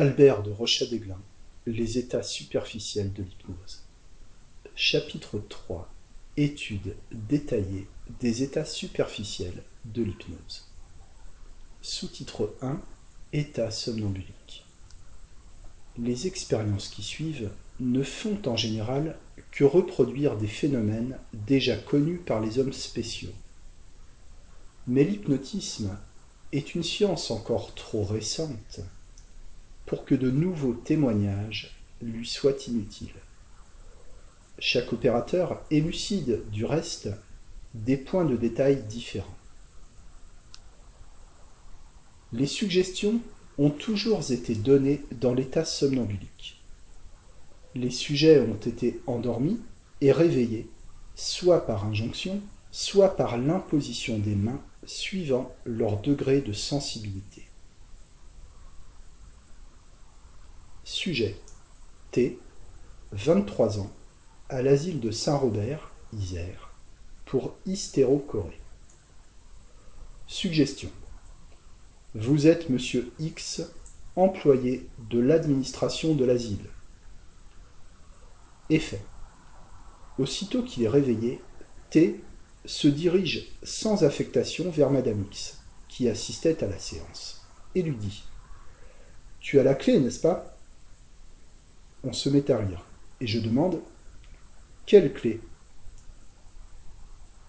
Albert de Rochadéglin, Les états superficiels de l'hypnose. Chapitre 3 Étude détaillée des états superficiels de l'hypnose. Sous-titre 1 État somnambulique. Les expériences qui suivent ne font en général que reproduire des phénomènes déjà connus par les hommes spéciaux. Mais l'hypnotisme est une science encore trop récente pour que de nouveaux témoignages lui soient inutiles. Chaque opérateur élucide, du reste, des points de détail différents. Les suggestions ont toujours été données dans l'état somnambulique. Les sujets ont été endormis et réveillés, soit par injonction, soit par l'imposition des mains suivant leur degré de sensibilité. Sujet. T, 23 ans, à l'asile de Saint-Robert, Isère, pour hystérocorée. Suggestion. Vous êtes monsieur X, employé de l'administration de l'asile. Effet. Aussitôt qu'il est réveillé, T. se dirige sans affectation vers Madame X, qui assistait à la séance, et lui dit Tu as la clé, n'est-ce pas? On se met à rire, et je demande Quelle clé?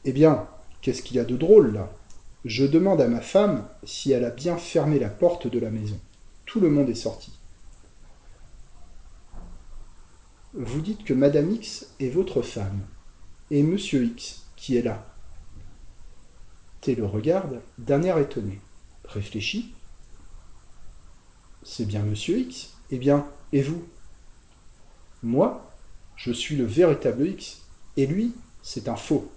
Eh bien, qu'est-ce qu'il y a de drôle là? Je demande à ma femme si elle a bien fermé la porte de la maison. Tout le monde est sorti. Vous dites que Madame X est votre femme, et Monsieur X qui est là. T le regarde d'un air étonné, réfléchit. C'est bien monsieur X? Eh bien, et vous? Moi, je suis le véritable X, et lui, c'est un faux.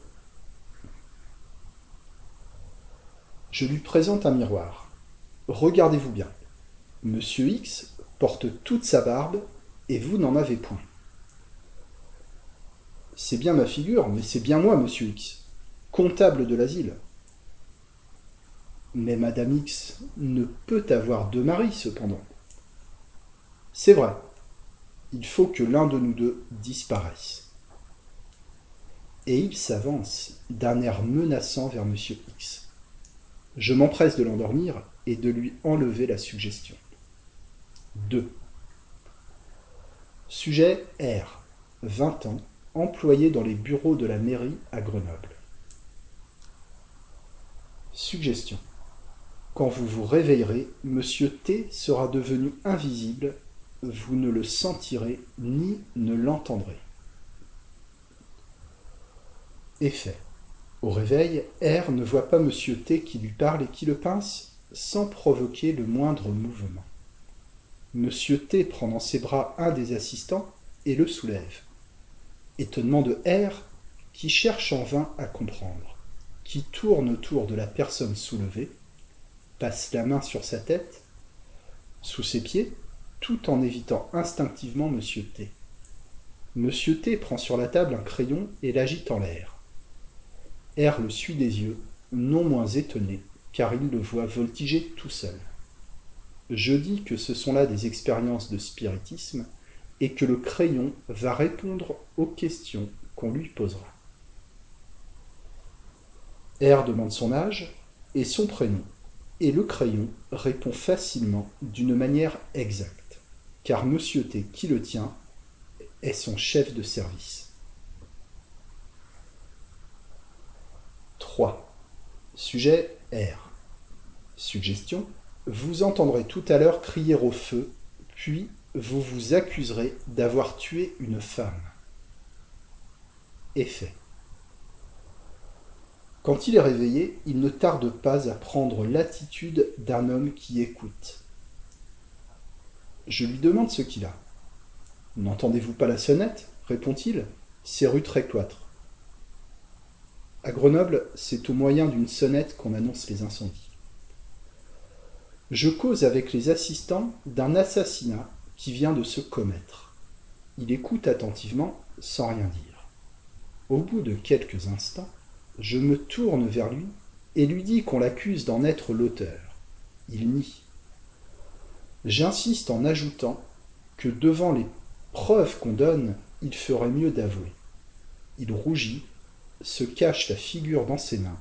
Je lui présente un miroir. Regardez-vous bien. Monsieur X porte toute sa barbe, et vous n'en avez point. C'est bien ma figure, mais c'est bien moi, monsieur X, comptable de l'asile. Mais madame X ne peut avoir deux maris, cependant. C'est vrai. Il faut que l'un de nous deux disparaisse. Et il s'avance d'un air menaçant vers monsieur X. Je m'empresse de l'endormir et de lui enlever la suggestion. 2. Sujet R. 20 ans, employé dans les bureaux de la mairie à Grenoble. Suggestion. Quand vous vous réveillerez, Monsieur T sera devenu invisible, vous ne le sentirez ni ne l'entendrez. Effet. Au réveil, R ne voit pas Monsieur T qui lui parle et qui le pince sans provoquer le moindre mouvement. Monsieur T prend dans ses bras un des assistants et le soulève étonnement de R qui cherche en vain à comprendre, qui tourne autour de la personne soulevée, passe la main sur sa tête, sous ses pieds, tout en évitant instinctivement M. T. M. T prend sur la table un crayon et l'agite en l'air. R le suit des yeux, non moins étonné, car il le voit voltiger tout seul. Je dis que ce sont là des expériences de spiritisme et que le crayon va répondre aux questions qu'on lui posera. R demande son âge et son prénom, et le crayon répond facilement d'une manière exacte, car Monsieur T qui le tient est son chef de service. 3. Sujet R. Suggestion. Vous entendrez tout à l'heure crier au feu, puis vous vous accuserez d'avoir tué une femme. Effet. Quand il est réveillé, il ne tarde pas à prendre l'attitude d'un homme qui écoute. Je lui demande ce qu'il a. N'entendez-vous pas la sonnette? répond-il. C'est rue Trécloître. À Grenoble, c'est au moyen d'une sonnette qu'on annonce les incendies. Je cause avec les assistants d'un assassinat qui vient de se commettre. Il écoute attentivement sans rien dire. Au bout de quelques instants, je me tourne vers lui et lui dis qu'on l'accuse d'en être l'auteur. Il nie. J'insiste en ajoutant que devant les preuves qu'on donne, il ferait mieux d'avouer. Il rougit, se cache la figure dans ses mains,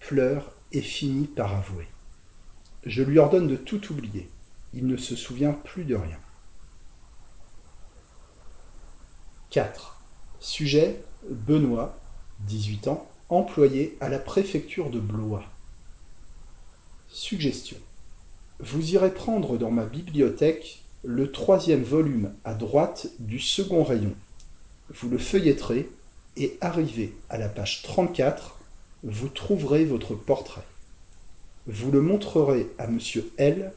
pleure et finit par avouer. Je lui ordonne de tout oublier. Il ne se souvient plus de rien. 4. Sujet Benoît, 18 ans, employé à la préfecture de Blois. Suggestion. Vous irez prendre dans ma bibliothèque le troisième volume à droite du second rayon. Vous le feuilletterez et arrivé à la page 34, vous trouverez votre portrait. Vous le montrerez à monsieur L.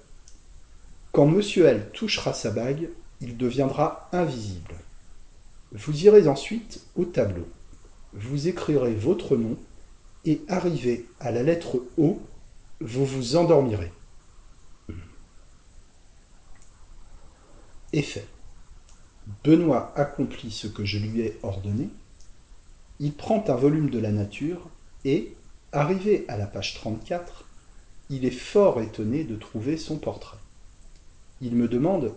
Quand monsieur L touchera sa bague, il deviendra invisible. Vous irez ensuite au tableau. Vous écrirez votre nom et arrivé à la lettre O, vous vous endormirez. Effet. Benoît accomplit ce que je lui ai ordonné. Il prend un volume de la nature et, arrivé à la page 34, il est fort étonné de trouver son portrait. Il me demande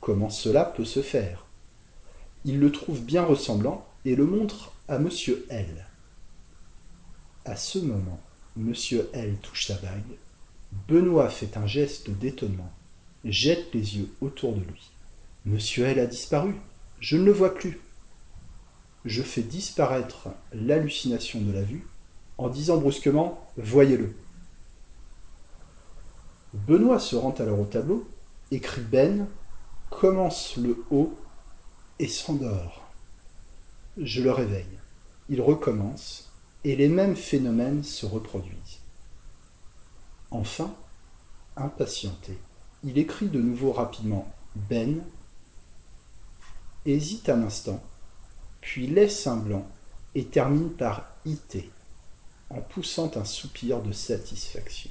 comment cela peut se faire. Il le trouve bien ressemblant et le montre à monsieur L. À ce moment, monsieur L touche sa bague. Benoît fait un geste d'étonnement jette les yeux autour de lui. Monsieur L a disparu. Je ne le vois plus. Je fais disparaître l'hallucination de la vue en disant brusquement Voyez-le. Benoît se rend alors au tableau, écrit Ben, commence le haut et s'endort. Je le réveille. Il recommence et les mêmes phénomènes se reproduisent. Enfin, impatienté, il écrit de nouveau rapidement Ben, hésite un instant, puis laisse un blanc et termine par IT, en poussant un soupir de satisfaction.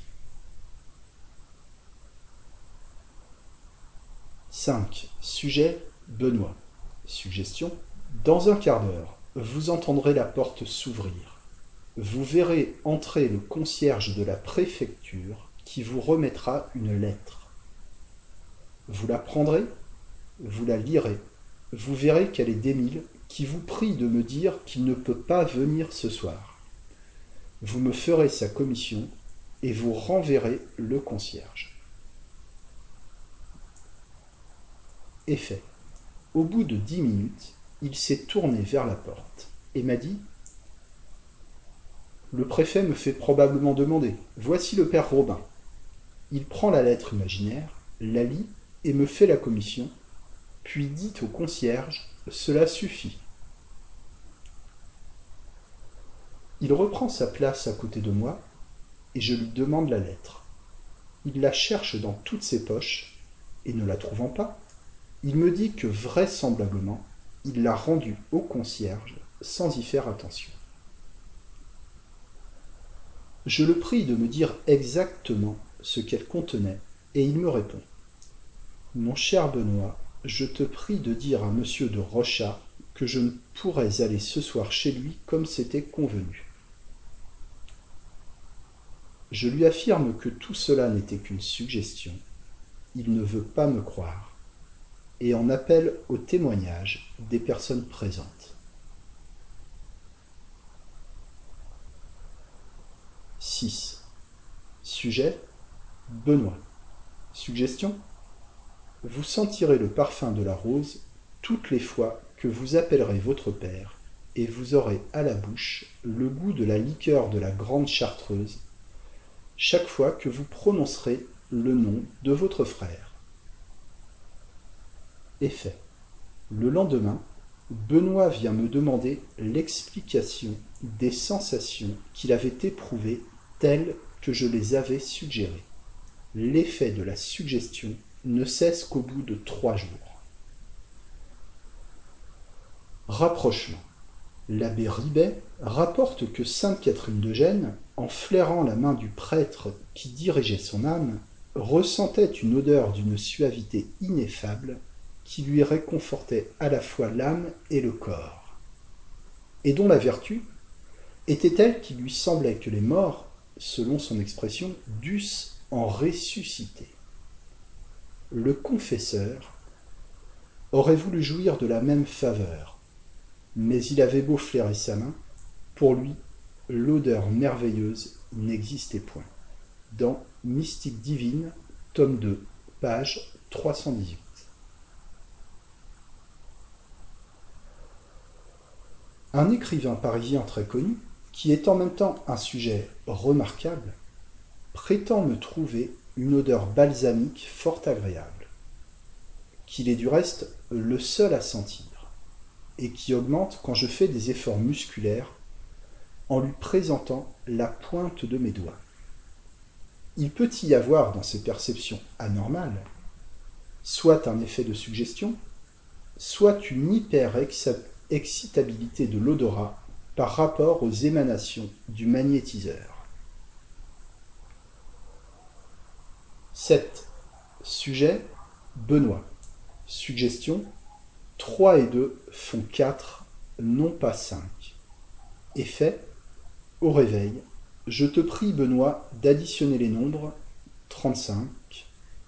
5. Sujet Benoît. Suggestion Dans un quart d'heure, vous entendrez la porte s'ouvrir. Vous verrez entrer le concierge de la préfecture qui vous remettra une lettre. Vous la prendrez, vous la lirez, vous verrez qu'elle est d'Émile, qui vous prie de me dire qu'il ne peut pas venir ce soir. Vous me ferez sa commission et vous renverrez le concierge. Effet. Au bout de dix minutes, il s'est tourné vers la porte et m'a dit Le préfet me fait probablement demander. Voici le père Robin. Il prend la lettre imaginaire, la lit et me fait la commission, puis dit au concierge Cela suffit. Il reprend sa place à côté de moi et je lui demande la lettre. Il la cherche dans toutes ses poches et ne la trouvant pas, il me dit que vraisemblablement il l'a rendue au concierge sans y faire attention. Je le prie de me dire exactement ce qu'elle contenait et il me répond mon cher Benoît, je te prie de dire à monsieur de Rochat que je ne pourrais aller ce soir chez lui comme c'était convenu. Je lui affirme que tout cela n'était qu'une suggestion. Il ne veut pas me croire et en appelle au témoignage des personnes présentes. 6. Sujet? Benoît. Suggestion? Vous sentirez le parfum de la rose toutes les fois que vous appellerez votre père, et vous aurez à la bouche le goût de la liqueur de la grande chartreuse, chaque fois que vous prononcerez le nom de votre frère. Effet. Le lendemain, Benoît vient me demander l'explication des sensations qu'il avait éprouvées telles que je les avais suggérées. L'effet de la suggestion ne cesse qu'au bout de trois jours. Rapprochement. L'abbé Ribet rapporte que sainte Catherine de Gênes, en flairant la main du prêtre qui dirigeait son âme, ressentait une odeur d'une suavité ineffable qui lui réconfortait à la fois l'âme et le corps, et dont la vertu était telle qu'il lui semblait que les morts, selon son expression, dussent en ressusciter. Le confesseur, aurait voulu jouir de la même faveur, mais il avait beau flairer sa main, pour lui, l'odeur merveilleuse n'existait point. Dans Mystique divine, tome 2, page 318. Un écrivain parisien très connu, qui est en même temps un sujet remarquable, prétend me trouver une odeur balsamique fort agréable, qu'il est du reste le seul à sentir, et qui augmente quand je fais des efforts musculaires en lui présentant la pointe de mes doigts. Il peut y avoir dans ces perceptions anormales soit un effet de suggestion, soit une hyper-excitabilité de l'odorat par rapport aux émanations du magnétiseur. 7. Sujet Benoît. Suggestion 3 et 2 font 4, non pas 5. Effet Au réveil, je te prie, Benoît, d'additionner les nombres 35,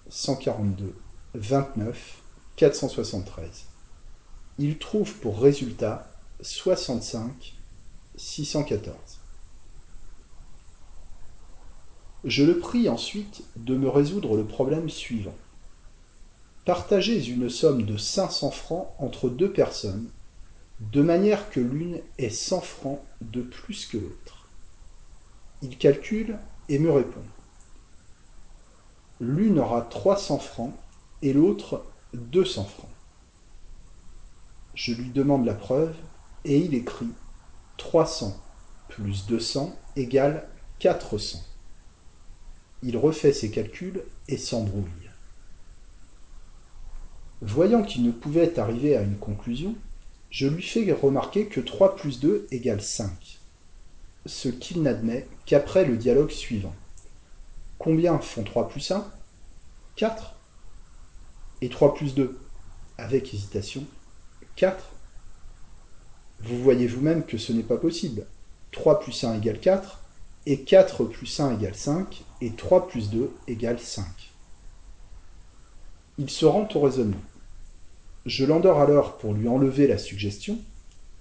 142, 29, 473. Il trouve pour résultat 65, 614. Je le prie ensuite de me résoudre le problème suivant. Partagez une somme de 500 francs entre deux personnes, de manière que l'une ait 100 francs de plus que l'autre. Il calcule et me répond. L'une aura 300 francs et l'autre 200 francs. Je lui demande la preuve et il écrit 300 plus 200 égale 400. Il refait ses calculs et s'embrouille. Voyant qu'il ne pouvait arriver à une conclusion, je lui fais remarquer que 3 plus 2 égale 5, ce qu'il n'admet qu'après le dialogue suivant. Combien font 3 plus 1 4. Et 3 plus 2 Avec hésitation. 4. Vous voyez vous-même que ce n'est pas possible. 3 plus 1 égale 4, et 4 plus 1 égale 5, et 3 plus 2 égale 5. Il se rend au raisonnement. Je l'endors alors pour lui enlever la suggestion,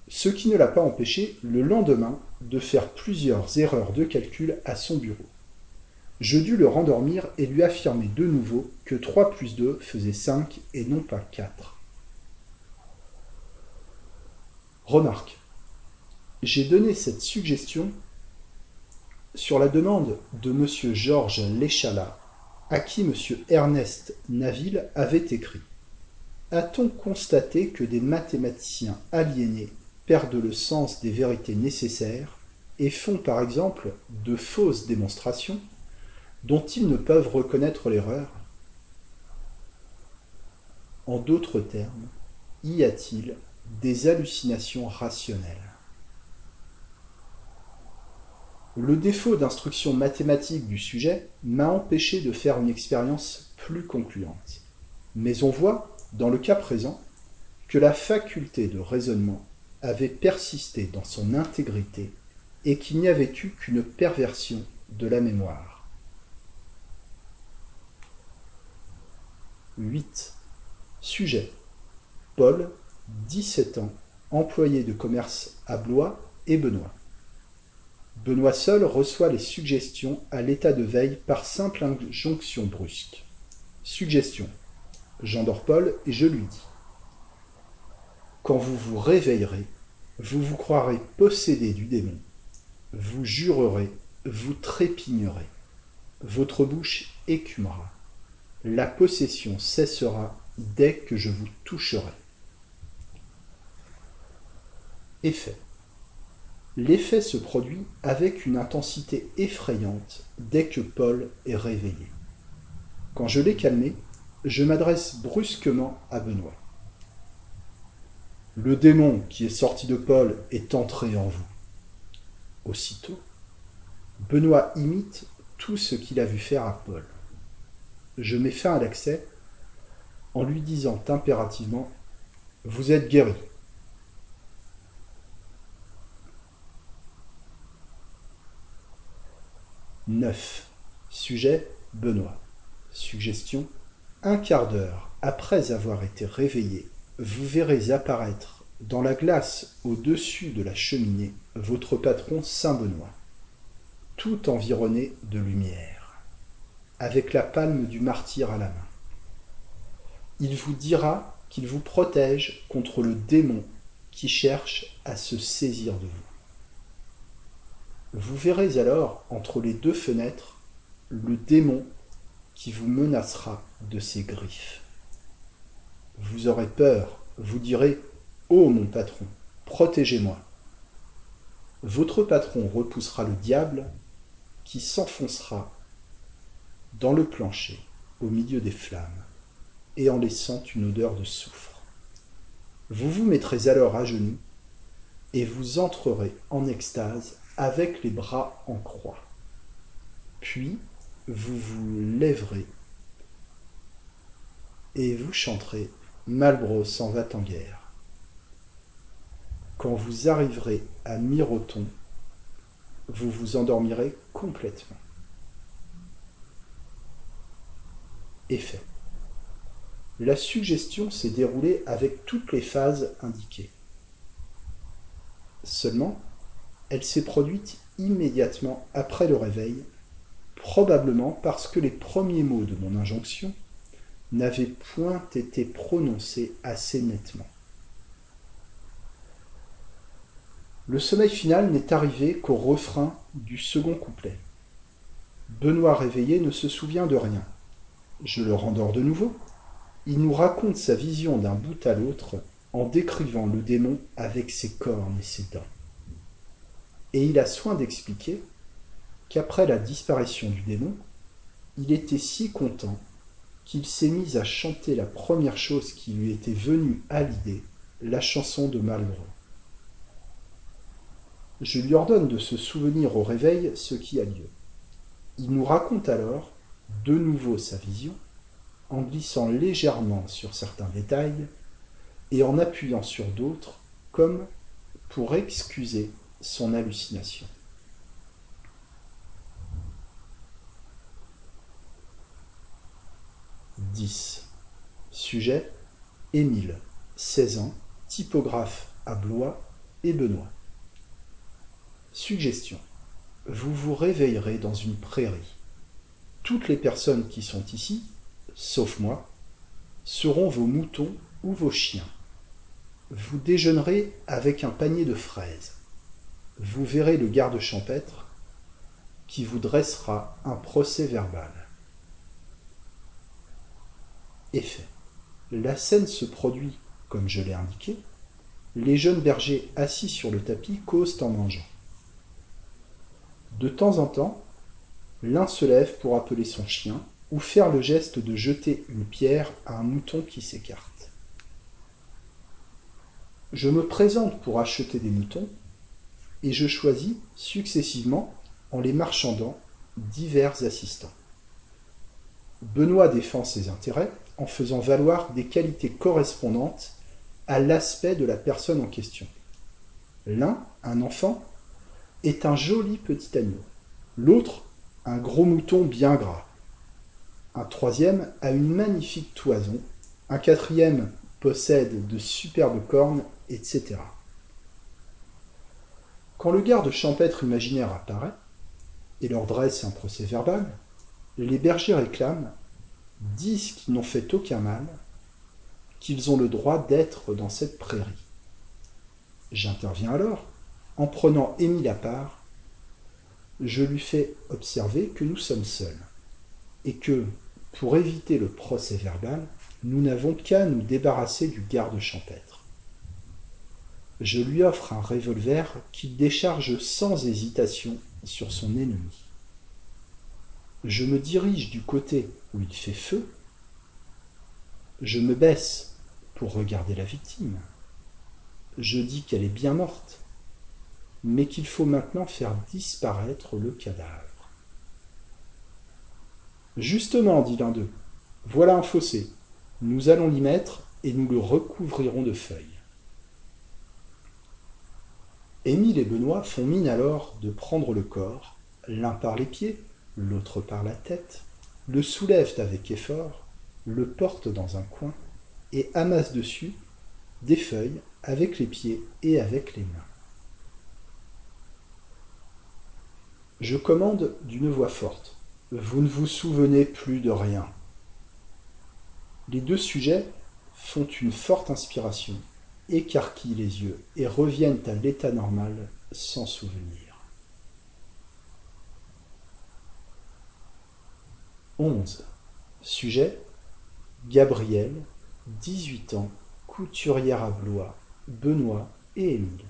ce qui ne l'a pas empêché le lendemain de faire plusieurs erreurs de calcul à son bureau. Je dus le rendormir et lui affirmer de nouveau que 3 plus 2 faisait 5 et non pas 4. Remarque. J'ai donné cette suggestion sur la demande de M. Georges Léchalat, à qui M. Ernest Naville avait écrit. A-t-on constaté que des mathématiciens aliénés perdent le sens des vérités nécessaires et font par exemple de fausses démonstrations dont ils ne peuvent reconnaître l'erreur? En d'autres termes, y a-t-il des hallucinations rationnelles? Le défaut d'instruction mathématique du sujet m'a empêché de faire une expérience plus concluante. Mais on voit, dans le cas présent, que la faculté de raisonnement avait persisté dans son intégrité et qu'il n'y avait eu qu'une perversion de la mémoire. 8. Sujet Paul, 17 ans, employé de commerce à Blois et Benoît. Benoît seul reçoit les suggestions à l'état de veille par simple injonction brusque. Suggestion. J'endors Paul et je lui dis. Quand vous vous réveillerez, vous vous croirez possédé du démon. Vous jurerez, vous trépignerez. Votre bouche écumera. La possession cessera dès que je vous toucherai. Effet. L'effet se produit avec une intensité effrayante dès que Paul est réveillé. Quand je l'ai calmé, je m'adresse brusquement à Benoît. Le démon qui est sorti de Paul est entré en vous. Aussitôt, Benoît imite tout ce qu'il a vu faire à Paul. Je mets fin à l'accès en lui disant impérativement Vous êtes guéri. 9. Sujet Benoît. Suggestion un quart d'heure après avoir été réveillé, vous verrez apparaître dans la glace au-dessus de la cheminée votre patron Saint Benoît, tout environné de lumière, avec la palme du martyr à la main. Il vous dira qu'il vous protège contre le démon qui cherche à se saisir de vous. Vous verrez alors entre les deux fenêtres le démon qui vous menacera de ses griffes. Vous aurez peur, vous direz Ô oh, mon patron, protégez-moi. Votre patron repoussera le diable qui s'enfoncera dans le plancher au milieu des flammes et en laissant une odeur de soufre. Vous vous mettrez alors à genoux et vous entrerez en extase avec les bras en croix. Puis vous vous lèverez et vous chanterez Malbros s'en va en guerre. Quand vous arriverez à Miroton, vous vous endormirez complètement. Effet. La suggestion s'est déroulée avec toutes les phases indiquées. Seulement, elle s'est produite immédiatement après le réveil, probablement parce que les premiers mots de mon injonction n'avaient point été prononcés assez nettement. Le sommeil final n'est arrivé qu'au refrain du second couplet. Benoît réveillé ne se souvient de rien. Je le rendors de nouveau. Il nous raconte sa vision d'un bout à l'autre en décrivant le démon avec ses cornes et ses dents. Et il a soin d'expliquer qu'après la disparition du démon, il était si content qu'il s'est mis à chanter la première chose qui lui était venue à l'idée, la chanson de Malheureux. Je lui ordonne de se souvenir au réveil ce qui a lieu. Il nous raconte alors de nouveau sa vision, en glissant légèrement sur certains détails et en appuyant sur d'autres, comme pour excuser son hallucination. 10. Sujet Émile, 16 ans, typographe à Blois et Benoît. Suggestion. Vous vous réveillerez dans une prairie. Toutes les personnes qui sont ici, sauf moi, seront vos moutons ou vos chiens. Vous déjeunerez avec un panier de fraises. Vous verrez le garde champêtre qui vous dressera un procès verbal. Effet. La scène se produit, comme je l'ai indiqué. Les jeunes bergers assis sur le tapis causent en mangeant. De temps en temps, l'un se lève pour appeler son chien ou faire le geste de jeter une pierre à un mouton qui s'écarte. Je me présente pour acheter des moutons et je choisis successivement, en les marchandant, divers assistants. Benoît défend ses intérêts en faisant valoir des qualités correspondantes à l'aspect de la personne en question. L'un, un enfant, est un joli petit agneau. L'autre, un gros mouton bien gras. Un troisième a une magnifique toison. Un quatrième possède de superbes cornes, etc. Quand le garde champêtre imaginaire apparaît et leur dresse un procès verbal, les bergers réclament, disent qu'ils n'ont fait aucun mal, qu'ils ont le droit d'être dans cette prairie. J'interviens alors en prenant Émile à part, je lui fais observer que nous sommes seuls et que, pour éviter le procès verbal, nous n'avons qu'à nous débarrasser du garde champêtre. Je lui offre un revolver qu'il décharge sans hésitation sur son ennemi. Je me dirige du côté où il fait feu. Je me baisse pour regarder la victime. Je dis qu'elle est bien morte mais qu'il faut maintenant faire disparaître le cadavre. Justement, dit l'un d'eux, voilà un fossé. Nous allons l'y mettre et nous le recouvrirons de feuilles. Émile et Benoît font mine alors de prendre le corps, l'un par les pieds, l'autre par la tête, le soulèvent avec effort, le porte dans un coin et amasse dessus des feuilles avec les pieds et avec les mains. Je commande d'une voix forte. Vous ne vous souvenez plus de rien. Les deux sujets font une forte inspiration, écarquillent les yeux et reviennent à l'état normal sans souvenir. 11. Sujet Gabrielle, 18 ans, couturière à Blois, Benoît et Émile.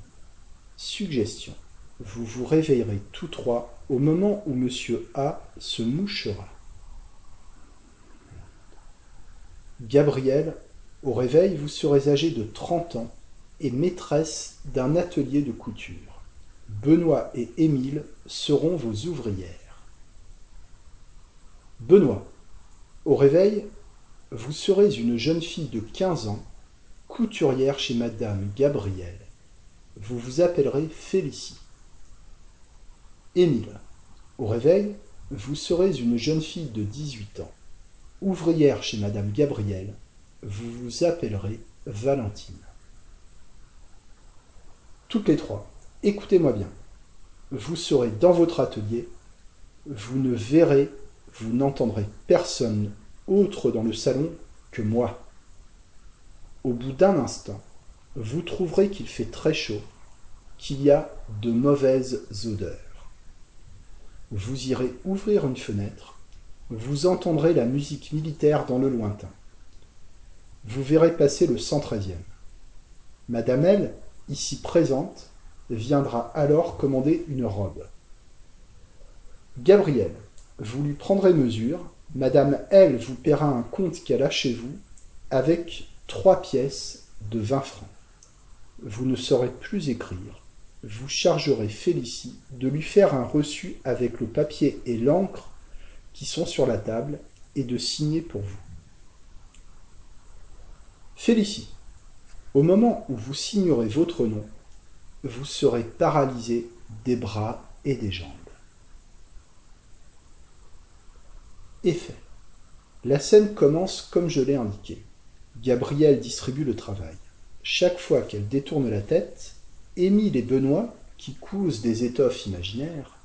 Suggestion. Vous vous réveillerez tous trois au moment où Monsieur A se mouchera. Gabrielle, au réveil, vous serez âgée de 30 ans et maîtresse d'un atelier de couture. Benoît et Émile seront vos ouvrières. Benoît, au réveil, vous serez une jeune fille de 15 ans, couturière chez Madame Gabrielle. Vous vous appellerez Félicie. Émile, au réveil, vous serez une jeune fille de 18 ans, ouvrière chez Madame Gabrielle. Vous vous appellerez Valentine. Toutes les trois, écoutez-moi bien. Vous serez dans votre atelier, vous ne verrez, vous n'entendrez personne autre dans le salon que moi. Au bout d'un instant, vous trouverez qu'il fait très chaud, qu'il y a de mauvaises odeurs. Vous irez ouvrir une fenêtre, vous entendrez la musique militaire dans le lointain. Vous verrez passer le 113e. Madame L, ici présente, viendra alors commander une robe. Gabriel, vous lui prendrez mesure Madame L vous paiera un compte qu'elle a chez vous avec trois pièces de vingt francs. Vous ne saurez plus écrire. Vous chargerez Félicie de lui faire un reçu avec le papier et l'encre qui sont sur la table et de signer pour vous. Félicie, au moment où vous signerez votre nom, vous serez paralysé des bras et des jambes. Effet. La scène commence comme je l'ai indiqué. Gabrielle distribue le travail. Chaque fois qu'elle détourne la tête, Émile et Benoît, qui cousent des étoffes imaginaires,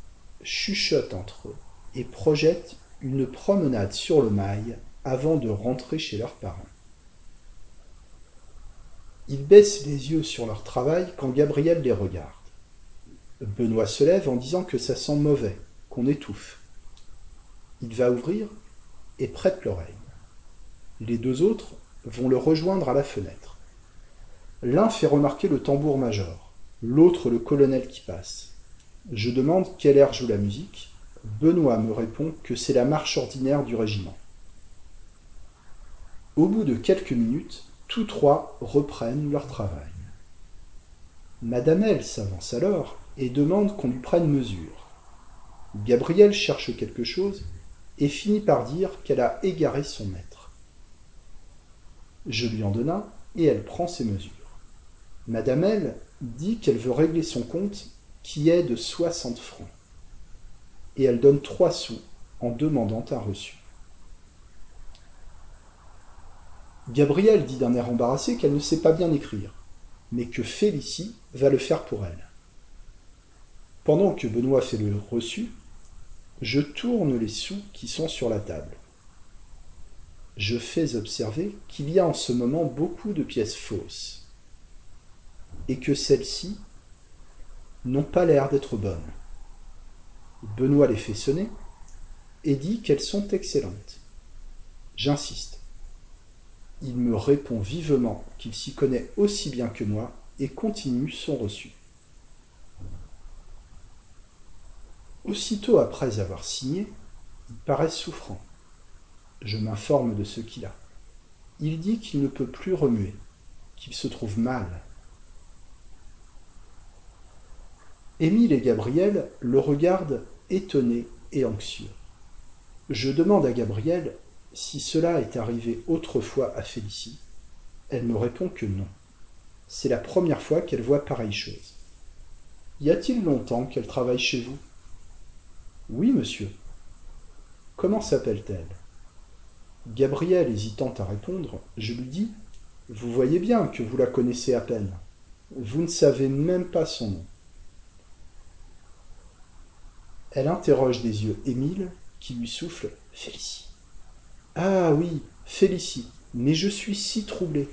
chuchotent entre eux et projettent une promenade sur le mail avant de rentrer chez leurs parents. Ils baissent les yeux sur leur travail quand Gabrielle les regarde. Benoît se lève en disant que ça sent mauvais, qu'on étouffe. Il va ouvrir et prête l'oreille. Les deux autres vont le rejoindre à la fenêtre. L'un fait remarquer le tambour-major, l'autre le colonel qui passe. Je demande quel air joue la musique. Benoît me répond que c'est la marche ordinaire du régiment. Au bout de quelques minutes, tous trois reprennent leur travail. Madame L s'avance alors et demande qu'on lui prenne mesure. Gabriel cherche quelque chose et finit par dire qu'elle a égaré son maître. Je lui en donne un et elle prend ses mesures. Madame L dit qu'elle veut régler son compte qui est de soixante francs. Et elle donne trois sous en demandant un reçu. Gabrielle dit d'un air embarrassé qu'elle ne sait pas bien écrire, mais que Félicie va le faire pour elle. Pendant que Benoît fait le reçu, je tourne les sous qui sont sur la table. Je fais observer qu'il y a en ce moment beaucoup de pièces fausses, et que celles-ci n'ont pas l'air d'être bonnes. Benoît les fait sonner et dit qu'elles sont excellentes. J'insiste. Il me répond vivement qu'il s'y connaît aussi bien que moi et continue son reçu. Aussitôt après avoir signé, il paraît souffrant. Je m'informe de ce qu'il a. Il dit qu'il ne peut plus remuer, qu'il se trouve mal. Émile et Gabriel le regardent étonnés et anxieux. Je demande à Gabriel si cela est arrivé autrefois à Félicie. Elle me répond que non. C'est la première fois qu'elle voit pareille chose. Y a-t-il longtemps qu'elle travaille chez vous? Oui, monsieur. Comment s'appelle-t-elle? Gabriel hésitant à répondre je lui dis vous voyez bien que vous la connaissez à peine vous ne savez même pas son nom elle interroge des yeux émile qui lui souffle félicie ah oui félicie mais je suis si troublé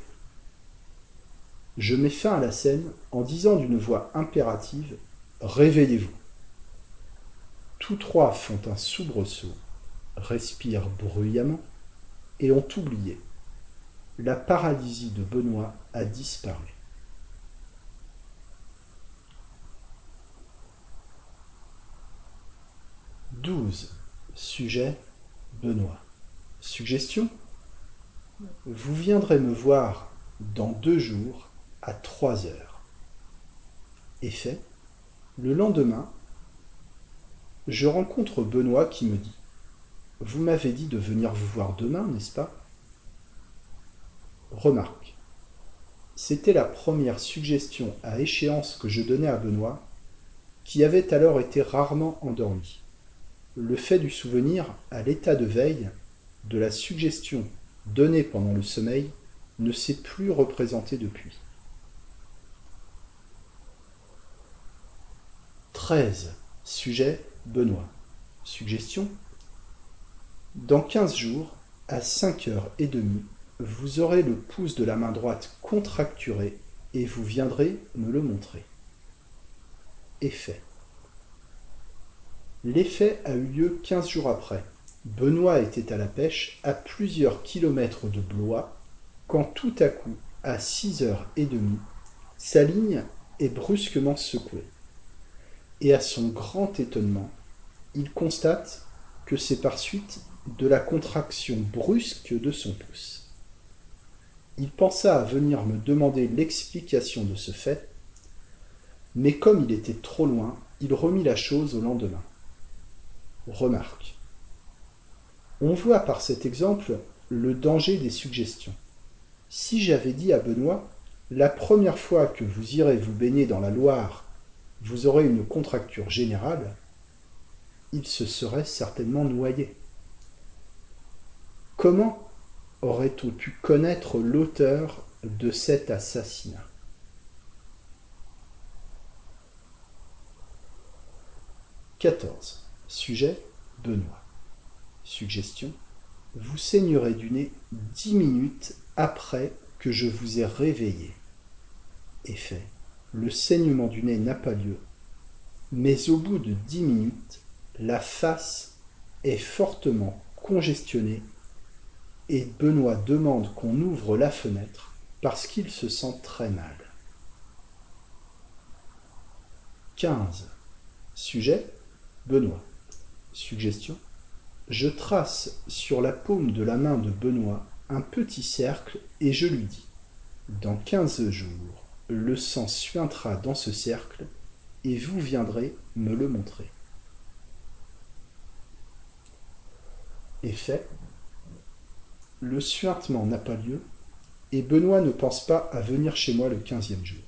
je mets fin à la scène en disant d'une voix impérative réveillez-vous tous trois font un soubresaut respirent bruyamment et ont oublié la paralysie de benoît a disparu Douze. Sujet Benoît. Suggestion Vous viendrez me voir dans deux jours à trois heures. Effet Le lendemain, je rencontre Benoît qui me dit Vous m'avez dit de venir vous voir demain, n'est-ce pas? Remarque. C'était la première suggestion à échéance que je donnais à Benoît, qui avait alors été rarement endormi. Le fait du souvenir à l'état de veille de la suggestion donnée pendant le sommeil ne s'est plus représenté depuis. 13. Sujet Benoît. Suggestion Dans quinze jours, à cinq heures et demie, vous aurez le pouce de la main droite contracturé et vous viendrez me le montrer. Effet. L'effet a eu lieu quinze jours après. Benoît était à la pêche à plusieurs kilomètres de Blois quand tout à coup, à six heures et demie, sa ligne est brusquement secouée. Et à son grand étonnement, il constate que c'est par suite de la contraction brusque de son pouce. Il pensa à venir me demander l'explication de ce fait, mais comme il était trop loin, il remit la chose au lendemain. Remarque. On voit par cet exemple le danger des suggestions. Si j'avais dit à Benoît, la première fois que vous irez vous baigner dans la Loire, vous aurez une contracture générale, il se serait certainement noyé. Comment aurait-on pu connaître l'auteur de cet assassinat? 14. Sujet Benoît. Suggestion Vous saignerez du nez dix minutes après que je vous ai réveillé. Effet Le saignement du nez n'a pas lieu, mais au bout de dix minutes, la face est fortement congestionnée et Benoît demande qu'on ouvre la fenêtre parce qu'il se sent très mal. 15. Sujet? Benoît. Suggestion? Je trace sur la paume de la main de Benoît un petit cercle et je lui dis Dans quinze jours, le sang suintera dans ce cercle et vous viendrez me le montrer. Effet Le suintement n'a pas lieu et Benoît ne pense pas à venir chez moi le quinzième jour.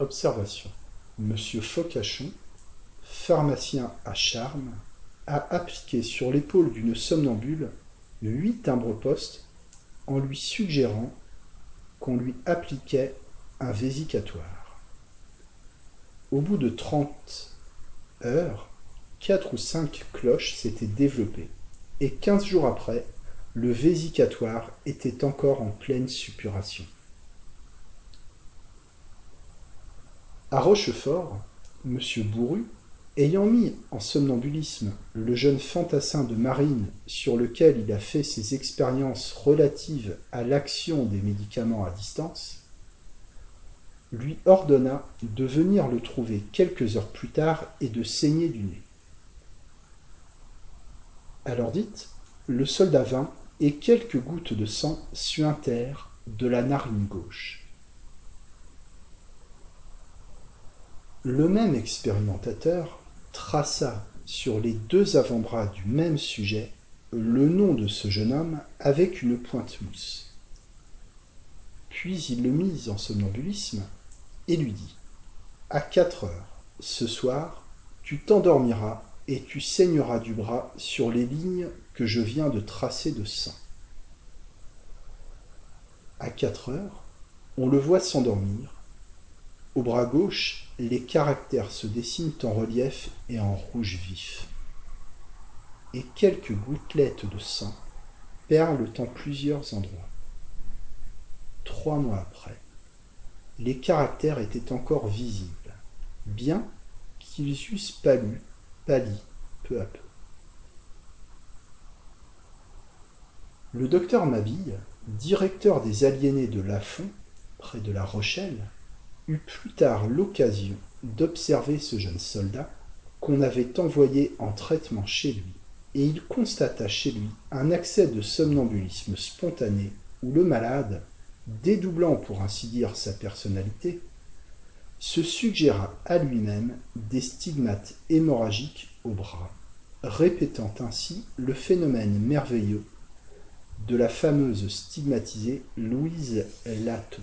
Observation. Monsieur Focachon, pharmacien à Charmes, a appliqué sur l'épaule d'une somnambule huit timbres-poste en lui suggérant qu'on lui appliquait un vésicatoire. Au bout de trente heures, quatre ou cinq cloches s'étaient développées, et quinze jours après, le vésicatoire était encore en pleine suppuration. À Rochefort, M. Bourru, ayant mis en somnambulisme le jeune fantassin de marine sur lequel il a fait ses expériences relatives à l'action des médicaments à distance, lui ordonna de venir le trouver quelques heures plus tard et de saigner du nez. Alors dites, le soldat vint et quelques gouttes de sang suintèrent de la narine gauche. Le même expérimentateur traça sur les deux avant-bras du même sujet le nom de ce jeune homme avec une pointe mousse. Puis il le mit en somnambulisme et lui dit À quatre heures, ce soir, tu t'endormiras et tu saigneras du bras sur les lignes que je viens de tracer de sang. À quatre heures, on le voit s'endormir. Au bras gauche, les caractères se dessinent en relief et en rouge vif. Et quelques gouttelettes de sang perlent en plusieurs endroits. Trois mois après, les caractères étaient encore visibles, bien qu'ils eussent pâlu, pâli peu à peu. Le docteur Mabille, directeur des aliénés de Lafont, près de La Rochelle, eut plus tard l'occasion d'observer ce jeune soldat qu'on avait envoyé en traitement chez lui, et il constata chez lui un accès de somnambulisme spontané où le malade, dédoublant pour ainsi dire sa personnalité, se suggéra à lui-même des stigmates hémorragiques au bras, répétant ainsi le phénomène merveilleux de la fameuse stigmatisée Louise Lateau.